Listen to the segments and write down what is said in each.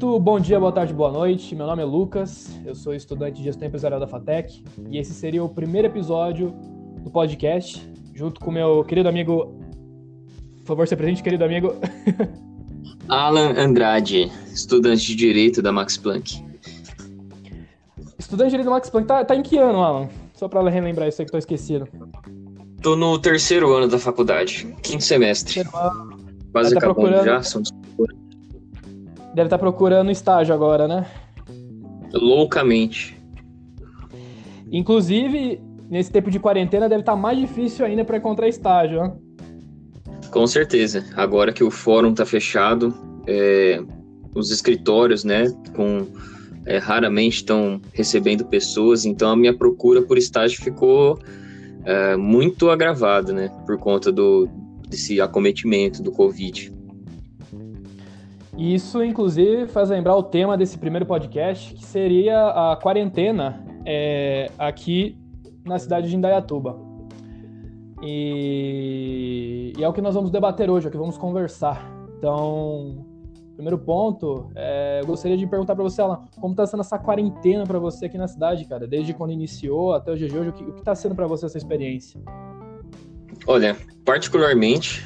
Muito bom dia, boa tarde, boa noite. Meu nome é Lucas, eu sou estudante de gestão empresarial da FATEC e esse seria o primeiro episódio do podcast, junto com meu querido amigo. Por favor, se presente, querido amigo. Alan Andrade, estudante de Direito da Max Planck. Estudante de Direito da Max Planck, tá, tá em que ano, Alan? Só para relembrar isso aí que tô esquecido. Tô no terceiro ano da faculdade, quinto semestre. Quase tá acabando procurando... já, são Deve estar tá procurando estágio agora, né? Loucamente. Inclusive, nesse tempo de quarentena deve estar tá mais difícil ainda para encontrar estágio, né? Com certeza. Agora que o fórum está fechado, é, os escritórios, né, com é, raramente estão recebendo pessoas, então a minha procura por estágio ficou é, muito agravada, né, por conta do desse acometimento do Covid. E isso, inclusive, faz lembrar o tema desse primeiro podcast, que seria a quarentena é, aqui na cidade de Indaiatuba. E, e, é o que nós vamos debater hoje, é o que vamos conversar. Então, primeiro ponto, é, eu gostaria de perguntar para você, Alan, como está sendo essa quarentena para você aqui na cidade, cara? Desde quando iniciou até de hoje, o que está sendo para você essa experiência? Olha, particularmente,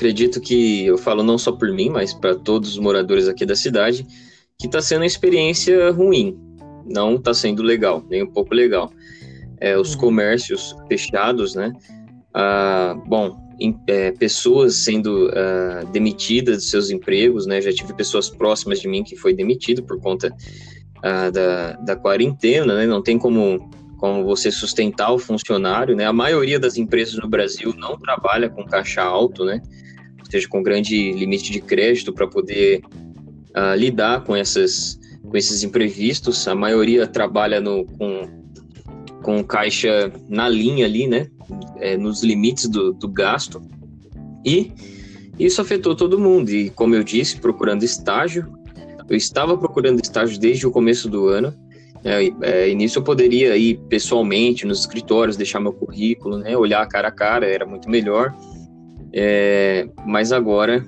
acredito que eu falo não só por mim, mas para todos os moradores aqui da cidade, que está sendo uma experiência ruim. Não está sendo legal, nem um pouco legal. É, os uhum. comércios fechados, né? Ah, bom, em, é, pessoas sendo ah, demitidas dos seus empregos, né? Já tive pessoas próximas de mim que foi demitido por conta ah, da, da quarentena, né? Não tem como como você sustentar o funcionário, né? A maioria das empresas no Brasil não trabalha com caixa alto, né? Esteja com grande limite de crédito para poder uh, lidar com, essas, com esses imprevistos. A maioria trabalha no, com, com caixa na linha ali, né? É, nos limites do, do gasto. E isso afetou todo mundo. E como eu disse, procurando estágio, eu estava procurando estágio desde o começo do ano. É, é, início eu poderia ir pessoalmente nos escritórios, deixar meu currículo, né, olhar cara a cara, era muito melhor. É, mas agora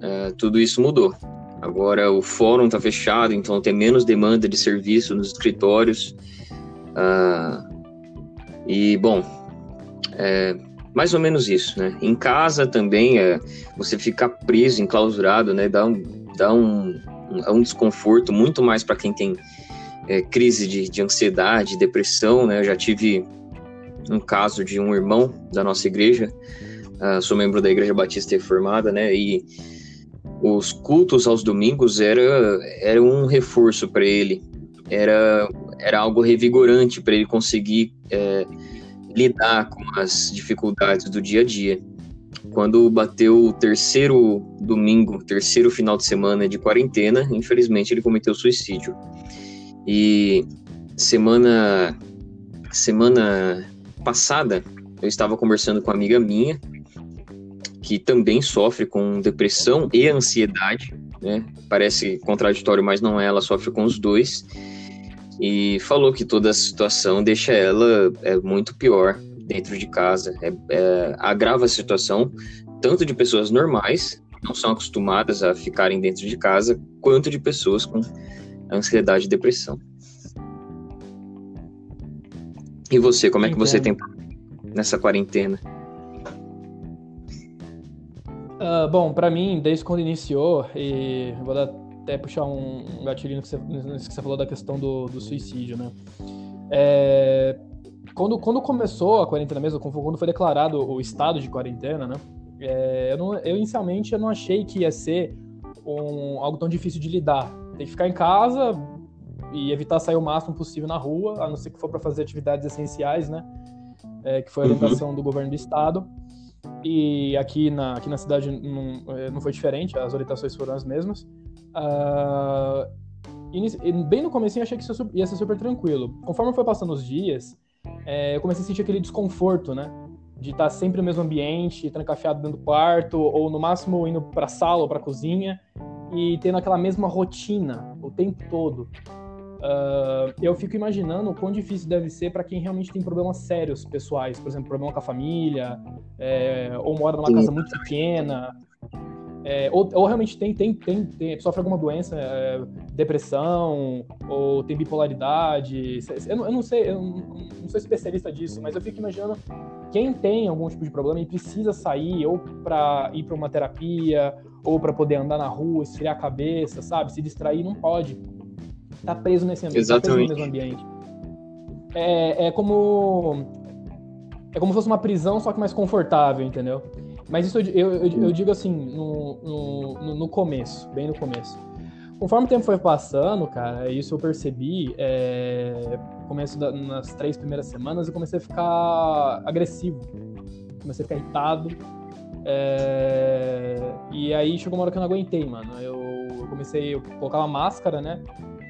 é, tudo isso mudou. Agora o fórum está fechado, então tem menos demanda de serviço nos escritórios. Ah, e, bom, é mais ou menos isso, né? Em casa também, é, você ficar preso, enclausurado, né? Dá um, dá um, um, um desconforto muito mais para quem tem é, crise de, de ansiedade, depressão, né? Eu já tive um caso de um irmão da nossa igreja uh, sou membro da Igreja Batista Reformada, né? E os cultos aos domingos era, era um reforço para ele, era, era algo revigorante para ele conseguir é, lidar com as dificuldades do dia a dia. Quando bateu o terceiro domingo, terceiro final de semana de quarentena, infelizmente ele cometeu suicídio. E semana semana passada eu estava conversando com uma amiga minha que também sofre com depressão e ansiedade, né? Parece contraditório, mas não é, ela sofre com os dois. E falou que toda a situação deixa ela é, muito pior dentro de casa, é, é, agrava a situação tanto de pessoas normais, que não são acostumadas a ficarem dentro de casa, quanto de pessoas com ansiedade e depressão. E você, como é que você tem nessa quarentena? Uh, bom, para mim, desde quando iniciou, e vou até puxar um, um gatilho no que, você, no que você falou da questão do, do suicídio, né? É, quando, quando começou a quarentena mesmo, quando foi declarado o estado de quarentena, né? É, eu, não, eu inicialmente eu não achei que ia ser um, algo tão difícil de lidar. Tem que ficar em casa e evitar sair o máximo possível na rua, a não ser que for para fazer atividades essenciais, né? É, que foi a uhum. orientação uhum. do governo do estado. E aqui na, aqui na cidade não, é, não foi diferente, as orientações foram as mesmas. Uh, bem no começo eu achei que isso ia ser super tranquilo. Conforme foi passando os dias, é, eu comecei a sentir aquele desconforto, né? De estar sempre no mesmo ambiente, trancafiado dentro do quarto, ou no máximo indo para sala ou para cozinha, e tendo aquela mesma rotina o tempo todo. Uh, eu fico imaginando o quão difícil deve ser para quem realmente tem problemas sérios pessoais, por exemplo, problema com a família, é, ou mora numa Sim. casa muito pequena. É, ou, ou, realmente tem, tem, tem, tem, sofre alguma doença, é, depressão, ou tem bipolaridade. Eu não, eu não sei, eu não, não, sou especialista disso, mas eu fico imaginando quem tem algum tipo de problema e precisa sair ou para ir para uma terapia, ou para poder andar na rua, esfriar a cabeça, sabe? Se distrair, não pode. Tá preso nesse ambiente, Exatamente. tá preso no mesmo ambiente. É, é como. É como se fosse uma prisão, só que mais confortável, entendeu? Mas isso eu, eu, eu digo assim, no, no, no, começo, bem no começo. Conforme o tempo foi passando, cara, isso eu percebi, é, começo da, nas três primeiras semanas, eu comecei a ficar agressivo. Comecei a ficar irritado. É, e aí chegou uma hora que eu não aguentei, mano. Eu, eu comecei a colocar uma máscara, né?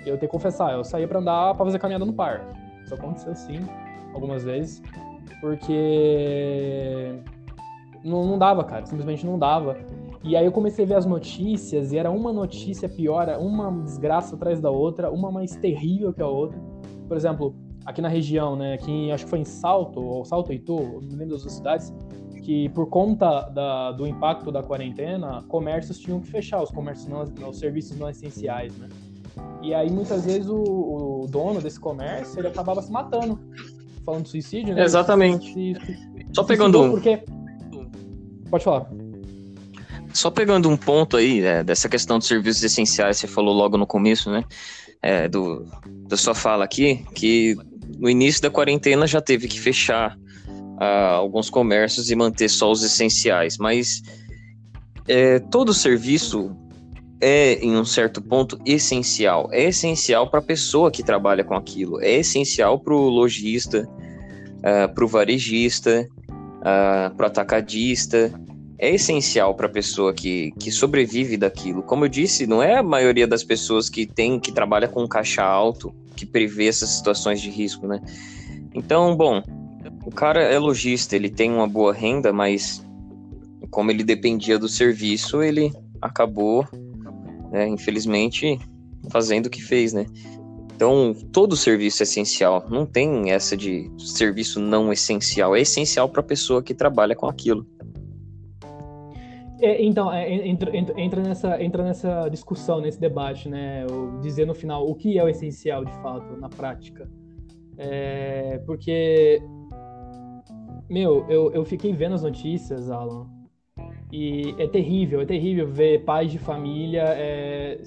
Eu tenho que confessar, eu saía pra andar pra fazer caminhada no parque. Isso aconteceu sim, algumas vezes. Porque não, não dava, cara, simplesmente não dava. E aí eu comecei a ver as notícias e era uma notícia pior, uma desgraça atrás da outra, uma mais terrível que a outra. Por exemplo, aqui na região, né, aqui acho que foi em Salto, ou Salto Itu, não lembro das cidades, que por conta da, do impacto da quarentena, comércios tinham que fechar, os comércios não, os serviços não essenciais, né? E aí muitas vezes o, o dono desse comércio, ele acabava se matando, falando de suicídio, né? Exatamente. Se, se, Só pegando um... Porque Pode falar. Só pegando um ponto aí é, dessa questão dos serviços essenciais, você falou logo no começo, né? É, do, da sua fala aqui, que no início da quarentena já teve que fechar uh, alguns comércios e manter só os essenciais, mas é, todo serviço é, em um certo ponto, essencial. É essencial para a pessoa que trabalha com aquilo, é essencial para o lojista, uh, é, para o varejista, uh, ah, para o atacadista. É essencial para a pessoa que, que sobrevive daquilo. Como eu disse, não é a maioria das pessoas que tem que trabalha com caixa alto que prevê essas situações de risco, né? Então, bom, o cara é lojista, ele tem uma boa renda, mas como ele dependia do serviço, ele acabou, né, infelizmente, fazendo o que fez, né? Então, todo serviço é essencial. Não tem essa de serviço não essencial. É essencial para a pessoa que trabalha com aquilo. É, então, é, entra, entra, nessa, entra nessa discussão, nesse debate, né? Dizer no final o que é o essencial de fato, na prática. É, porque, meu, eu, eu fiquei vendo as notícias, Alan, e é terrível, é terrível ver pais de família é,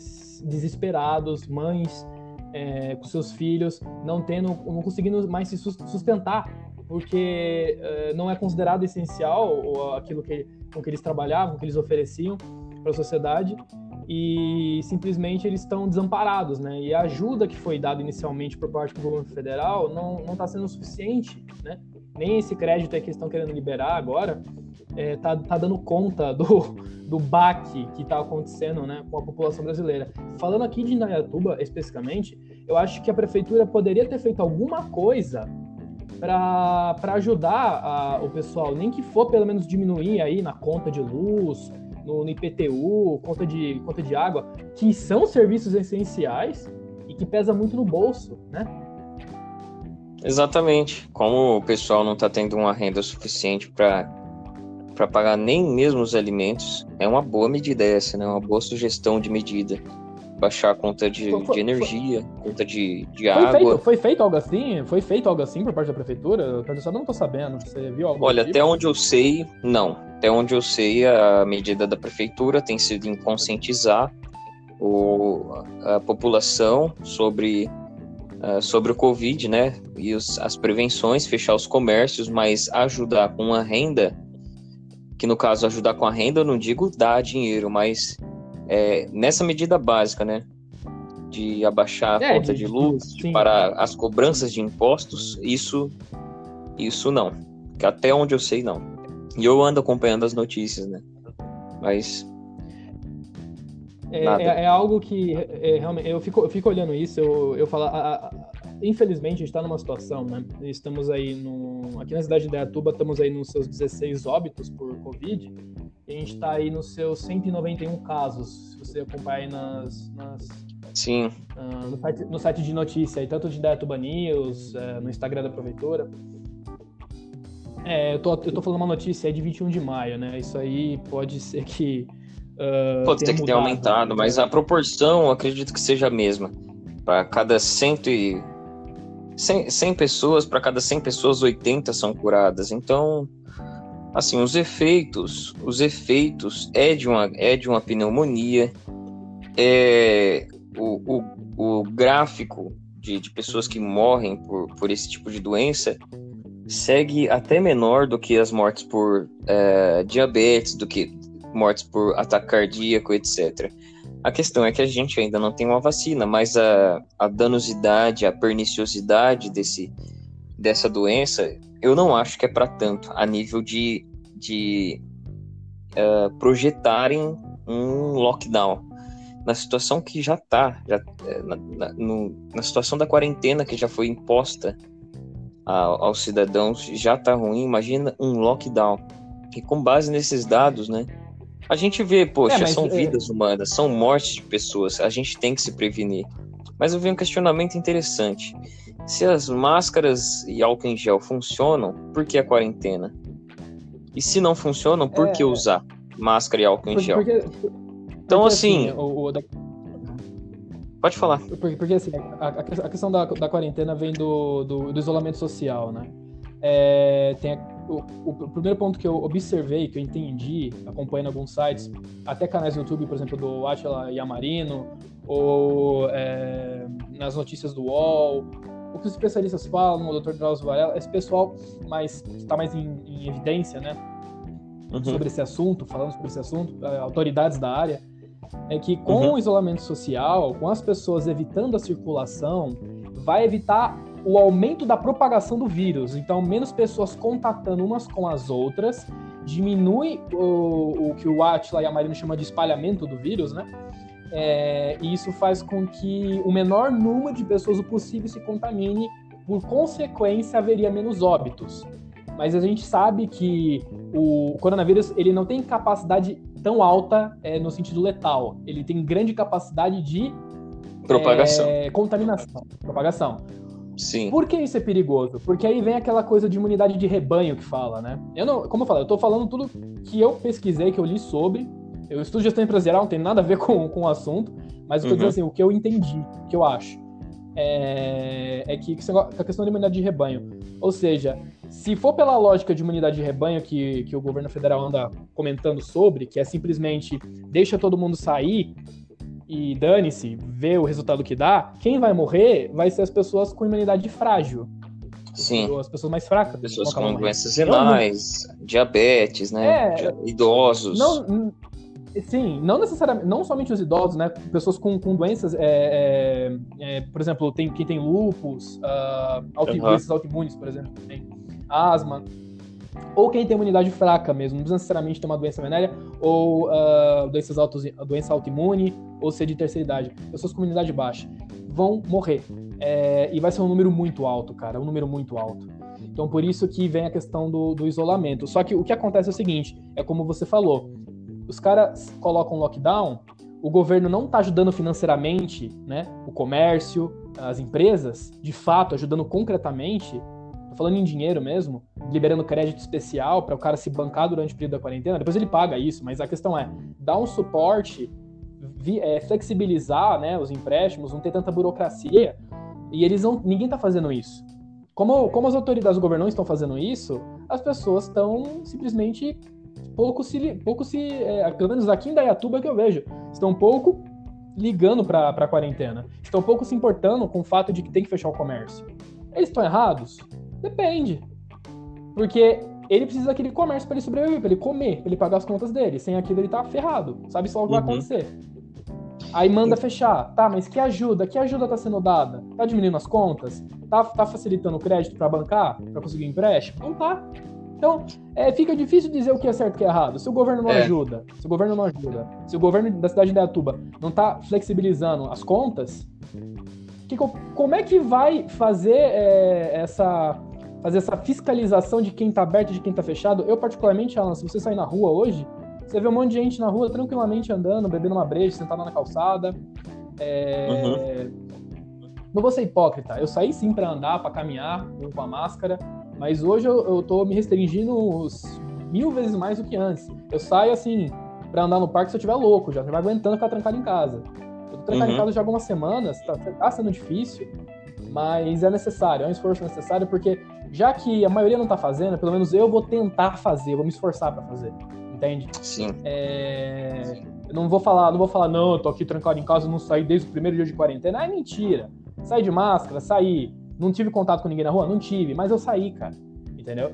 desesperados, mães é, com seus filhos, não tendo, não conseguindo mais se sustentar, porque é, não é considerado essencial aquilo que, com que eles trabalhavam, que eles ofereciam para a sociedade, e simplesmente eles estão desamparados, né? E a ajuda que foi dada inicialmente por parte do governo federal não está sendo suficiente, né? Nem esse crédito que eles estão querendo liberar agora é, tá, tá dando conta do, do baque que está acontecendo né, com a população brasileira. Falando aqui de Indaiatuba especificamente, eu acho que a prefeitura poderia ter feito alguma coisa para ajudar a, o pessoal, nem que for pelo menos diminuir aí na conta de luz, no, no IPTU, conta de, conta de água, que são serviços essenciais e que pesa muito no bolso, né? Exatamente. Como o pessoal não está tendo uma renda suficiente para para pagar nem mesmo os alimentos, é uma boa medida essa, né? Uma boa sugestão de medida. Baixar a conta de, foi, de energia, foi, conta de, de foi água. Feito, foi feito algo assim? Foi feito algo assim por parte da prefeitura? Eu não tô sabendo. Você viu algo Olha, tipo? até onde eu sei, não. Até onde eu sei, a medida da prefeitura tem sido em conscientizar o, a população sobre Uh, sobre o Covid, né? E os, as prevenções, fechar os comércios, mas ajudar com a renda que no caso ajudar com a renda, eu não digo dar dinheiro, mas é, nessa medida básica, né? De abaixar a é, conta de, luz, de para as cobranças de impostos, isso, isso não. Que até onde eu sei, não. E eu ando acompanhando as notícias, né? Mas. É, é, é algo que é, realmente eu fico, eu fico olhando isso, eu, eu falo, a, a, infelizmente, a gente está numa situação, né? Estamos aí no. Aqui na cidade de Dayatuba, estamos aí nos seus 16 óbitos por Covid. E a gente está aí nos seus 191 casos, se você acompanhar aí nas. nas Sim. Uh, no, site, no, site, de notícia, aí, tanto de Dayatuba News, uh, no Instagram da Prefeitura. É, eu tô, eu tô falando uma notícia aí de 21 de maio, né? Isso aí pode ser que Uh, Pode ter que ter aumentado, né? mas a proporção acredito que seja a mesma. Para cada cento e 100, 100 pessoas, para cada 100 pessoas, 80 são curadas. Então, assim, os efeitos, os efeitos é de uma, é de uma pneumonia, é o, o, o gráfico de, de pessoas que morrem por, por esse tipo de doença segue até menor do que as mortes por é, diabetes, do que mortes por ataque cardíaco, etc. A questão é que a gente ainda não tem uma vacina, mas a, a danosidade, a perniciosidade desse, dessa doença, eu não acho que é para tanto, a nível de, de uh, projetarem um lockdown. Na situação que já está, já, é, na, na, na, situação da quarentena que já foi imposta aos cidadãos, já está ruim, imagina um lockdown. E com base nesses dados, né, a gente vê, poxa, é, são é... vidas humanas, são mortes de pessoas, a gente tem que se prevenir. Mas eu vi um questionamento interessante. Se as máscaras e álcool em gel funcionam, por que a quarentena? E se não funcionam, por é... que usar máscara e álcool em gel? Porque, porque, então, porque, assim. assim o, o da... Pode falar. Porque, porque assim, a, a questão da, da quarentena vem do, do, do isolamento social, né? É, tem a o, o, primeiro ponto que eu observei, que eu entendi, acompanhando alguns sites, até canais no YouTube, por exemplo, do Atila Yamarino, ou é, nas notícias do UOL, o que os especialistas falam, o Dr. Drauzio Varela, esse pessoal mais, que está mais em, em, evidência, né, uhum. sobre esse assunto, falando sobre esse assunto, é, autoridades da área, é que com uhum. o isolamento social, com as pessoas evitando a circulação, vai evitar o aumento da propagação do vírus. Então, menos pessoas contatando umas com as outras, diminui o, o que o Atila e a Marina chama de espalhamento do vírus, né? É, e isso faz com que o menor número de pessoas possível se contamine, por consequência, haveria menos óbitos. Mas a gente sabe que o coronavírus ele não tem capacidade tão alta é, no sentido letal. Ele tem grande capacidade de propagação, é, contaminação, propagação. Sim. Por que isso é perigoso? Porque aí vem aquela coisa de imunidade de rebanho que fala, né? Eu não, como eu falei, eu tô falando tudo que eu pesquisei, que eu li sobre. Eu estudo gestão empresarial, não tem nada a ver com, com o assunto, mas eu tô uhum. dizendo assim, o que eu entendi, o que eu acho. É, é que, que a questão da imunidade de rebanho. Ou seja, se for pela lógica de imunidade de rebanho que, que o governo federal anda comentando sobre, que é simplesmente deixa todo mundo sair e dane-se, vê o resultado que dá, quem vai morrer vai ser as pessoas com imunidade frágil. Sim. As pessoas mais fracas. Pessoas com doenças renais, diabetes, né? É, idosos. Não, sim, não necessariamente, não somente os idosos, né? Pessoas com, com doenças, é, é, é, por exemplo, tem, quem tem lúpus, uh, auto, uhum. doenças autoimunes, por exemplo, tem asma ou quem tem imunidade fraca mesmo, não necessariamente ter uma doença venérea, ou uh, doenças auto, doença autoimune, ou ser de terceira idade. Pessoas com imunidade baixa vão morrer. É, e vai ser um número muito alto, cara, um número muito alto. Então, por isso que vem a questão do, do isolamento. Só que o que acontece é o seguinte, é como você falou, os caras colocam lockdown, o governo não está ajudando financeiramente, né, o comércio, as empresas, de fato, ajudando concretamente, falando em dinheiro mesmo, liberando crédito especial para o cara se bancar durante o período da quarentena, depois ele paga isso, mas a questão é dar um suporte, vi, é, flexibilizar né, os empréstimos, não ter tanta burocracia, e eles não. ninguém está fazendo isso. Como, como as autoridades do governo não estão fazendo isso, as pessoas estão simplesmente pouco se. Pouco se é, pelo menos aqui em Dayatuba que eu vejo, estão pouco ligando para a quarentena. Estão pouco se importando com o fato de que tem que fechar o comércio. Eles estão errados? Depende. Porque ele precisa daquele comércio para ele sobreviver, para ele comer, para ele pagar as contas dele. Sem aquilo ele tá ferrado. Sabe só o que uhum. vai acontecer. Aí manda fechar. Tá, mas que ajuda? Que ajuda tá sendo dada? Tá diminuindo as contas? Tá, tá facilitando o crédito para bancar? para conseguir um empréstimo? Não tá. Então, é, fica difícil dizer o que é certo e o que é errado. Se o governo não é. ajuda, se o governo não ajuda, se o governo da cidade de Dayatuba não tá flexibilizando as contas, que, como é que vai fazer é, essa fazer essa fiscalização de quem tá aberto e de quem tá fechado? Eu, particularmente, Alan, se você sair na rua hoje, você vê um monte de gente na rua tranquilamente andando, bebendo uma breja, sentado na calçada. É... Uhum. Não vou ser hipócrita. Eu saí sim para andar, para caminhar, com a máscara, mas hoje eu, tô me restringindo mil vezes mais do que antes. Eu saio assim, pra andar no parque se eu estiver louco, já. Você vai aguentando ficar trancado em casa. Eu tô trancado uhum. em casa já há algumas semanas, tá, tá sendo difícil, mas é necessário, é um esforço necessário, porque já que a maioria não tá fazendo, pelo menos eu vou tentar fazer, vou me esforçar para fazer. Entende? Sim. É... Eu não vou falar, não vou falar, não, eu tô aqui trancado em casa, não saí desde o primeiro dia de quarentena. Ah, é mentira. Saí de máscara, saí. Não tive contato com ninguém na rua? Não tive, mas eu saí, cara. Entendeu?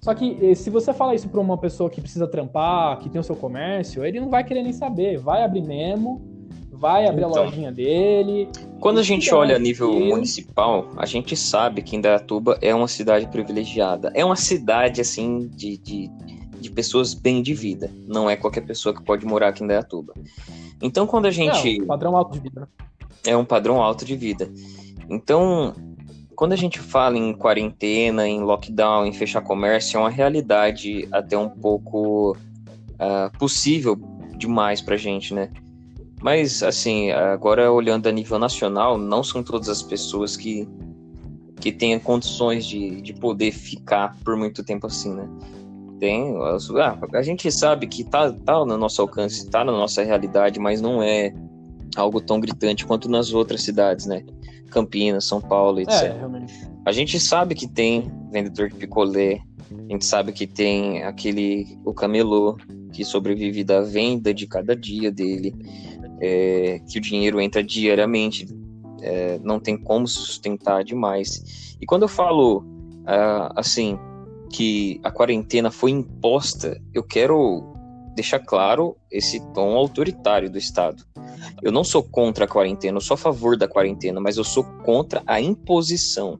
Só que eh, se você falar isso pra uma pessoa que precisa trampar, que tem o seu comércio, ele não vai querer nem saber. Vai abrir mesmo, vai abrir então, a lojinha dele. Quando a gente olha a nível municipal, a gente sabe que Indaiatuba é uma cidade privilegiada. É uma cidade, assim, de, de, de pessoas bem de vida. Não é qualquer pessoa que pode morar aqui em Indaiatuba. Então, quando a gente. É um padrão alto de vida. É um padrão alto de vida. Então, quando a gente fala em quarentena, em lockdown, em fechar comércio, é uma realidade até um pouco uh, possível demais pra gente, né? Mas, assim, agora olhando a nível nacional, não são todas as pessoas que, que têm condições de, de poder ficar por muito tempo assim, né? Tem, ah, a gente sabe que tá, tá no nosso alcance, tá na nossa realidade, mas não é algo tão gritante quanto nas outras cidades, né? Campinas, São Paulo, etc. É, realmente. A gente sabe que tem vendedor de picolé, a gente sabe que tem aquele o camelô que sobrevive da venda de cada dia dele, é, que o dinheiro entra diariamente, é, não tem como sustentar demais. E quando eu falo ah, assim que a quarentena foi imposta, eu quero deixar claro esse tom autoritário do Estado. Eu não sou contra a quarentena, eu sou a favor da quarentena, mas eu sou contra a imposição,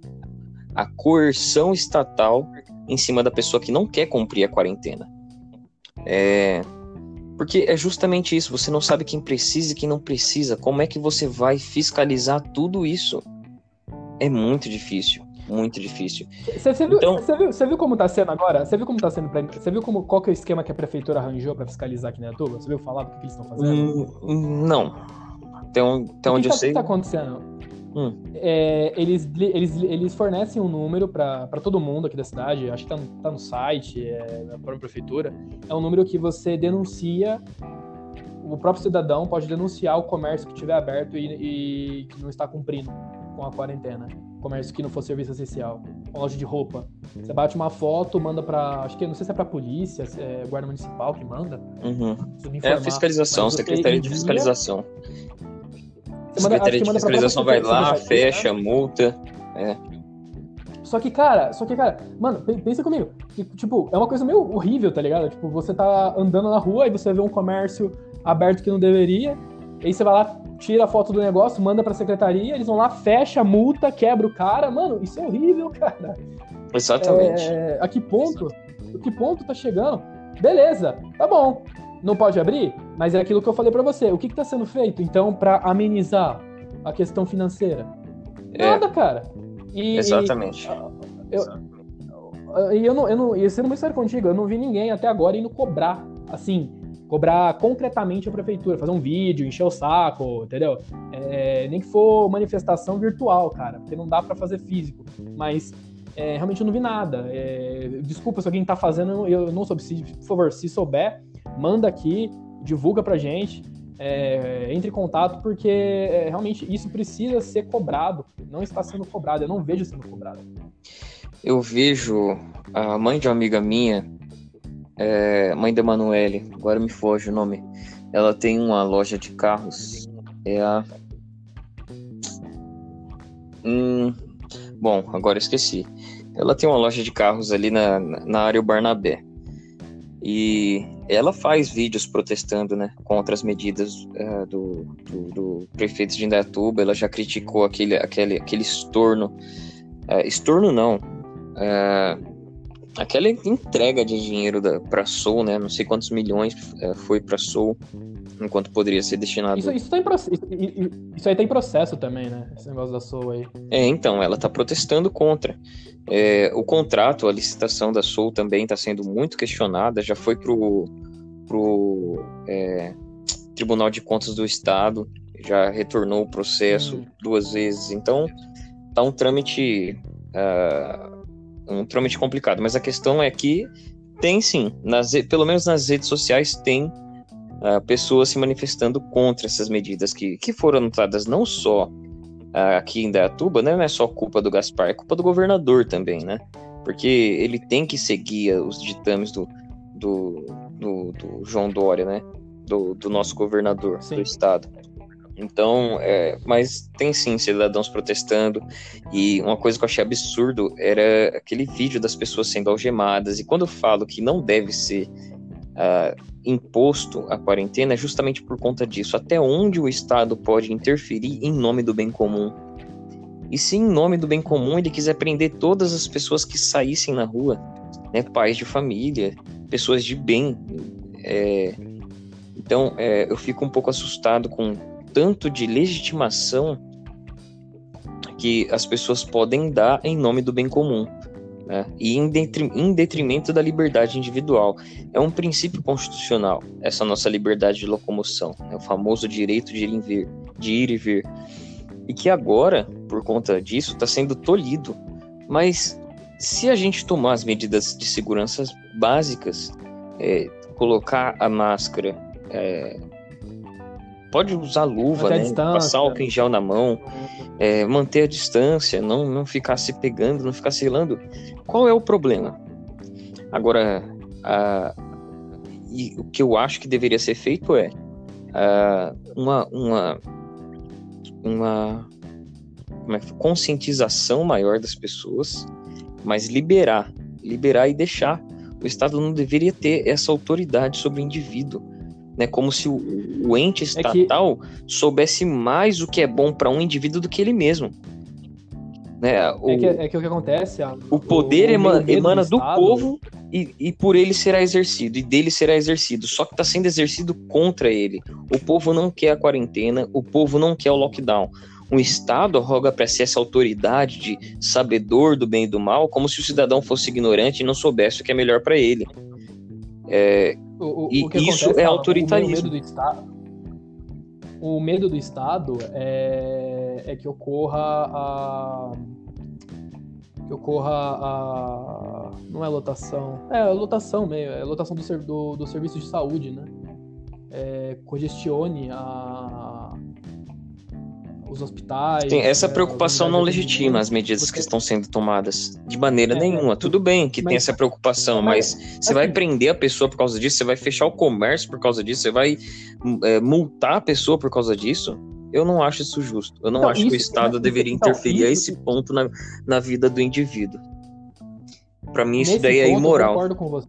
a coerção estatal em cima da pessoa que não quer cumprir a quarentena. É... Porque é justamente isso, você não sabe quem precisa e quem não precisa. Como é que você vai fiscalizar tudo isso? É muito difícil muito difícil. Você, viu, então, você, viu, viu como tá sendo agora? Você viu como tá sendo Você viu como, qual que é o esquema que a prefeitura arranjou para fiscalizar aqui na Tuba? Você viu falar do que, que eles estão fazendo? Hum, não. Até, um, até onde tá, eu sei. O que tá acontecendo? Hum. É, eles, eles, eles fornecem um número para todo mundo aqui da cidade, acho que tá no, tá no site, é, na própria prefeitura. É um número que você denuncia o próprio cidadão pode denunciar o comércio que estiver aberto e, e, que não está cumprindo com a quarentena comércio que não for serviço essencial. Loja de roupa. Você bate uma foto, manda para, acho que não sei se é para polícia, se é guarda municipal que manda. Uhum. É a fiscalização, secretaria de fiscalização. Secretaria de fiscalização vai lá, fecha, multa. É. Só que, cara, só que, cara, mano, pensa comigo. Tipo, é uma coisa meio horrível, tá ligado? Tipo, você tá andando na rua e você vê um comércio aberto que não deveria, aí você vai lá, tira a foto do negócio, manda pra secretaria, eles vão lá, fecha, multa, quebra o cara. Mano, isso é horrível, cara. Exatamente. É, a que ponto? A que ponto tá chegando? Beleza, tá bom. Não pode abrir? Mas é aquilo que eu falei para você. O que, que tá sendo feito, então, para amenizar a questão financeira? É. Nada, cara. E, Exatamente. E, eu, e eu não, eu não, e sendo muito sério contigo, eu não vi ninguém até agora indo cobrar, assim, cobrar concretamente a prefeitura, fazer um vídeo, encher o saco, entendeu? É, nem que for manifestação virtual, cara, porque não dá para fazer físico. Mas é, realmente eu não vi nada. É, desculpa se alguém tá fazendo, eu não soube. Se, por favor, se souber, manda aqui, divulga pra gente. É, entre em contato porque é, realmente isso precisa ser cobrado, não está sendo cobrado, eu não vejo sendo cobrado. Eu vejo a mãe de uma amiga minha é, mãe da Emanuele, agora me foge o nome. Ela tem uma loja de carros. É a. Hum, bom, agora esqueci. Ela tem uma loja de carros ali na, na área Barnabé. E ela faz vídeos protestando né, contra as medidas uh, do, do, do, prefeito de Indaiatuba. Ela já criticou aquele, aquele, aquele estorno. Uh, estorno não. Uh, aquela entrega de dinheiro para Soul, né? Não sei quantos milhões foi para Soul, enquanto poderia ser destinado. Isso, isso, tá em, isso aí tá em processo também, né? Esse negócio da Soul aí. É, então, ela tá protestando contra. É, o contrato, a licitação da Soul também está sendo muito questionada, já foi pro, pro é, Tribunal de Contas do Estado, já retornou o processo hum. duas vezes, então tá um trâmite. Uh, um trâmite complicado, mas a questão é que tem sim, nas, pelo menos nas redes sociais tem uh, pessoas se manifestando contra essas medidas que, que foram anotadas não só uh, aqui em Dayatuba, né? Não é só culpa do Gaspar, é culpa do governador também, né? Porque ele tem que seguir os ditames do, do, do, do João Dória, né? Do, do nosso governador Sim. do estado. Então, é, mas tem sim cidadãos protestando. E uma coisa que eu achei absurdo era aquele vídeo das pessoas sendo algemadas. E quando eu falo que não deve ser uh, imposto a quarentena, justamente por conta disso. Até onde o Estado pode interferir em nome do bem comum? E se em nome do bem comum ele quiser prender todas as pessoas que saíssem na rua, né, pais de família, pessoas de bem. É... Então, é, eu fico um pouco assustado com tanto de legitimação que as pessoas podem dar em nome do bem comum. Né? E em, em detrimento da liberdade individual. É um princípio constitucional, essa nossa liberdade de locomoção, né? o famoso direito de ir, vir, de ir e vir. E que agora, por conta disso, está sendo tolhido. Mas se a gente tomar as medidas de segurança básicas, é, colocar a máscara, é, pode usar luva, né? Passar álcool em gel na mão, é, manter a distância, não, não ficar se pegando, não ficar se relando. Qual é o problema? Agora, a, e o que eu acho que deveria ser feito é a, uma, uma, uma, uma é conscientização maior das pessoas, mas liberar, liberar e deixar. O Estado não deveria ter essa autoridade sobre o indivíduo né? Como se o, o ente estatal é que... soubesse mais o que é bom para um indivíduo do que ele mesmo. Né? O, é, que, é que o que acontece. o poder o, emana, emana do, do povo e, e por ele será exercido, e dele será exercido. Só que está sendo exercido contra ele. O povo não quer a quarentena, o povo não quer o lockdown. O Estado roga para si essa autoridade de sabedor do bem e do mal, como se o cidadão fosse ignorante e não soubesse o que é melhor para ele. É, o, o, e o isso é autoritarismo. O medo do Estado, o medo do Estado é, é que ocorra a que ocorra a não é lotação é, lotação meio é lotação do, do, do serviço de saúde né é, congestione a os hospitais. Sim, essa é, preocupação não legitima as medidas que estão sendo tomadas de maneira é, nenhuma. É, Tudo bem que mas, tem essa preocupação, mas, mas você assim, vai prender a pessoa por causa disso, você vai fechar o comércio por causa disso, você vai é, multar a pessoa por causa disso. Eu não acho isso justo. Eu não então, acho isso, que o Estado deveria então, interferir isso, a esse ponto na, na vida do indivíduo. Para mim, isso daí é imoral. Eu concordo com você.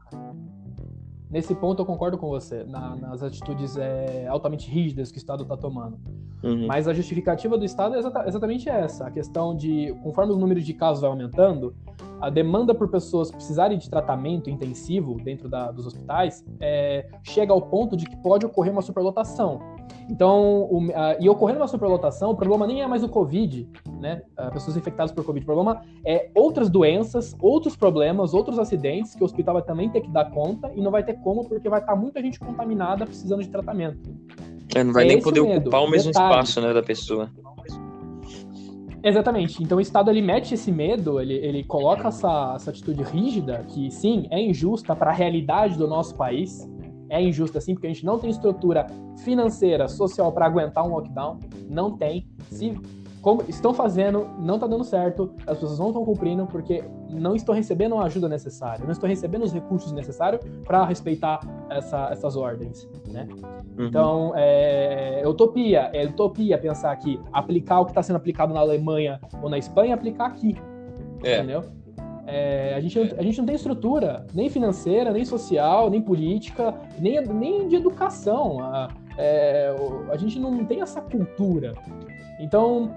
Nesse ponto eu concordo com você, na, nas atitudes é, altamente rígidas que o Estado está tomando. Uhum. Mas a justificativa do Estado é exata, exatamente essa: a questão de, conforme o número de casos vai aumentando, a demanda por pessoas precisarem de tratamento intensivo dentro da, dos hospitais é, chega ao ponto de que pode ocorrer uma superlotação. Então, o, a, e ocorrendo uma superlotação, o problema nem é mais o Covid, né? pessoas infectadas por Covid. O problema é outras doenças, outros problemas, outros acidentes que o hospital vai também ter que dar conta e não vai ter como porque vai estar muita gente contaminada precisando de tratamento. É, não vai é nem poder o ocupar o mesmo Detalhe. espaço né, da pessoa. Exatamente. Então o Estado ele mete esse medo, ele, ele coloca essa, essa atitude rígida, que sim, é injusta para a realidade do nosso país, é injusta sim, porque a gente não tem estrutura financeira, social para aguentar um lockdown, não tem. Se como estão fazendo, não está dando certo, as pessoas não estão cumprindo porque não estão recebendo a ajuda necessária, não estão recebendo os recursos necessários para respeitar essa, essas ordens, né? Uhum. Então, é, é, utopia, é utopia pensar que aplicar o que está sendo aplicado na Alemanha ou na Espanha, aplicar aqui, é. entendeu? É, a, gente, a gente não tem estrutura, nem financeira, nem social, nem política, nem, nem de educação. A, é, a gente não tem essa cultura. Então,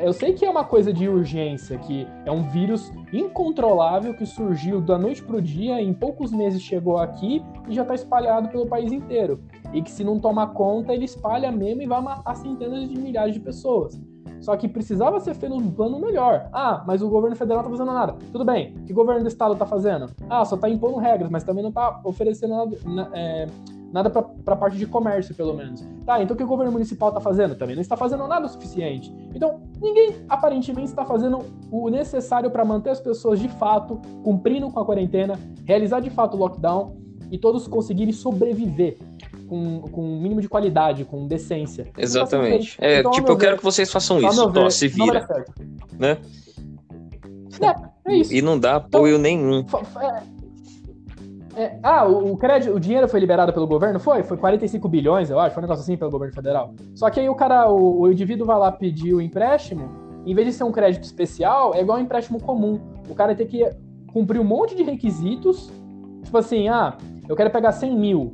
eu sei que é uma coisa de urgência, que é um vírus incontrolável que surgiu da noite para o dia, em poucos meses chegou aqui e já está espalhado pelo país inteiro. E que se não tomar conta, ele espalha mesmo e vai matar centenas de milhares de pessoas. Só que precisava ser feito um plano melhor. Ah, mas o governo federal não tá fazendo nada. Tudo bem. O que o governo do estado tá fazendo? Ah, só tá impondo regras, mas também não tá oferecendo nada, é, nada para a parte de comércio, pelo menos. Tá, então o que o governo municipal está fazendo? Também não está fazendo nada o suficiente. Então, ninguém aparentemente está fazendo o necessário para manter as pessoas de fato cumprindo com a quarentena, realizar de fato o lockdown e todos conseguirem sobreviver. com, com um mínimo de qualidade, com decência. Exatamente. É, então, tipo, eu ver, quero que vocês façam isso. Ver, se vira. Né? É, é isso. E não dá apoio então, nenhum. É, é, ah, o, o, crédito, o dinheiro foi liberado pelo governo? Foi? Foi 45 bilhões, eu acho. Foi um negócio assim pelo governo federal. Só que aí o cara, o, o indivíduo vai lá pedir o empréstimo, em vez de ser um crédito especial, é igual um empréstimo comum. O cara tem que cumprir um monte de requisitos. Tipo assim, ah, eu quero pegar 100 mil.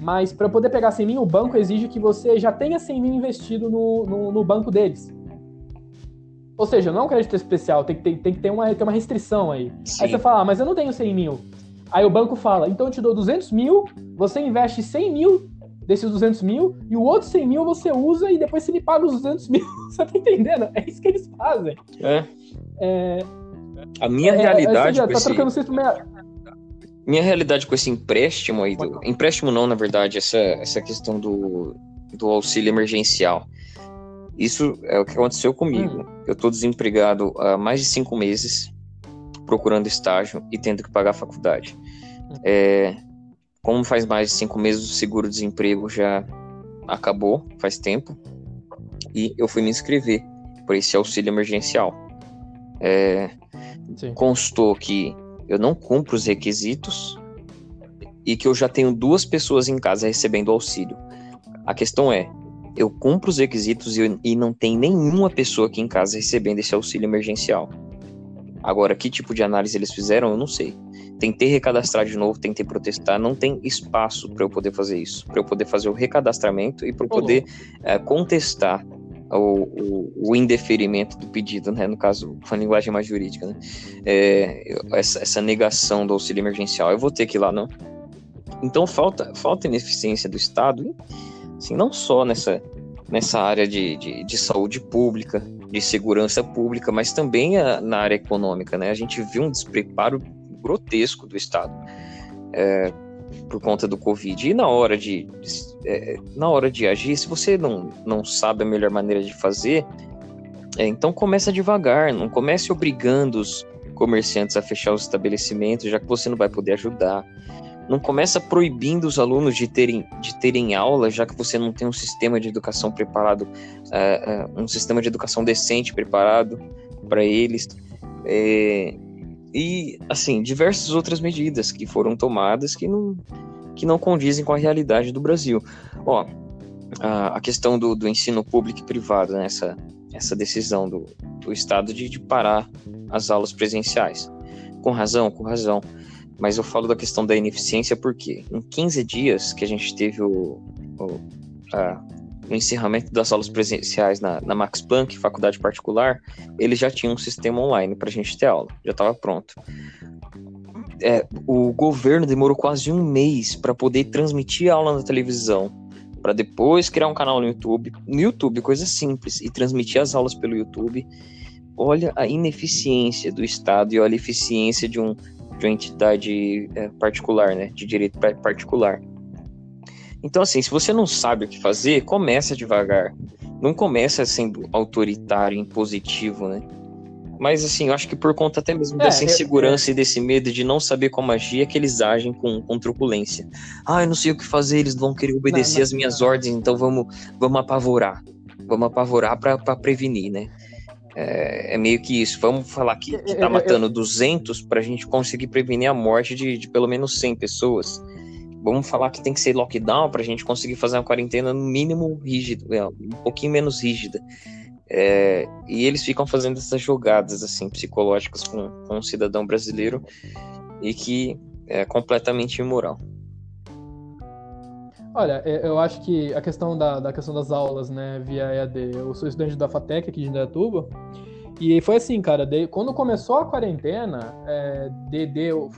Mas para poder pegar 100 mil, o banco exige que você já tenha 100 mil investido no, no, no banco deles. Ou seja, não é um crédito especial, tem que ter, tem que ter, uma, ter uma restrição aí. Sim. Aí você fala, ah, mas eu não tenho 100 mil. Aí o banco fala, então eu te dou 200 mil, você investe 100 mil desses 200 mil, e o outro 100 mil você usa e depois você me paga os 200 mil. Você tá entendendo? É isso que eles fazem. É. é... A minha é, realidade. É, tá esse... trocando meia... Minha realidade com esse empréstimo aí, do... empréstimo não, na verdade, essa, essa questão do, do auxílio emergencial. Isso é o que aconteceu comigo. Hum. Eu estou desempregado há mais de cinco meses, procurando estágio e tendo que pagar a faculdade. Hum. É, como faz mais de cinco meses, o seguro-desemprego já acabou, faz tempo, e eu fui me inscrever por esse auxílio emergencial. É, constou que eu não cumpro os requisitos e que eu já tenho duas pessoas em casa recebendo auxílio. A questão é, eu cumpro os requisitos e, e não tem nenhuma pessoa aqui em casa recebendo esse auxílio emergencial. Agora, que tipo de análise eles fizeram, eu não sei. Tentei recadastrar de novo, tentei protestar, não tem espaço para eu poder fazer isso, para eu poder fazer o recadastramento e para eu poder é, contestar o, o, o, indeferimento do pedido, né? No caso, com a linguagem mais jurídica, né? É, essa, essa, negação do auxílio emergencial, eu vou ter que ir lá, não. Então falta, falta ineficiência do Estado, assim, não só nessa, nessa área de, de, de saúde pública, de segurança pública, mas também a, na área econômica, né? A gente viu um despreparo grotesco do Estado. É, por conta do Covid. E na hora de, é, na hora de agir, se você não, não sabe a melhor maneira de fazer, é, então começa devagar, não comece obrigando os comerciantes a fechar os estabelecimentos, já que você não vai poder ajudar. Não começa proibindo os alunos de terem, de terem aula, já que você não tem um sistema de educação preparado, uh, uh, um sistema de educação decente preparado para eles. É, e, assim, diversas outras medidas que foram tomadas que não, que não condizem com a realidade do Brasil. Ó, a, a questão do, do, ensino público e privado, né, essa, essa decisão do, do Estado de, de parar as aulas presenciais. Com razão, com razão. Mas eu falo da questão da ineficiência porque em 15 dias que a gente teve o, o a, no encerramento das aulas presenciais na, na Max Planck, faculdade particular, ele já tinha um sistema online para a gente ter aula, já estava pronto. É, o governo demorou quase um mês para poder transmitir a aula na televisão, para depois criar um canal no YouTube, no YouTube, coisa simples, e transmitir as aulas pelo YouTube. Olha a ineficiência do Estado e olha a eficiência de, um, de uma entidade é, particular, né, de direito particular. Então, assim, se você não sabe o que fazer, começa devagar. Não começa sendo autoritário, impositivo, né? Mas, assim, eu acho que por conta até mesmo é, dessa insegurança é. e desse medo de não saber como agir, é que eles agem com, com truculência. Ah, eu não sei o que fazer, eles vão querer obedecer as minhas ordens, então vamos, vamos apavorar. Vamos apavorar para prevenir, né? É, é, meio que isso. Vamos falar que, que tá matando 200 para a gente conseguir prevenir a morte de, de pelo menos 100 pessoas vamos falar que tem que ser lockdown para a gente conseguir fazer uma quarentena no mínimo rígida, é, um pouquinho menos rígida. É, e eles ficam fazendo essas jogadas assim psicológicas com, com um cidadão brasileiro e que é completamente imoral. Olha, é, eu acho que a questão da, da questão das aulas, né, via EAD, eu sou estudante da FATEC aqui de Indaiatuba, e foi assim, cara, de, quando começou a quarentena, é, de, de, o,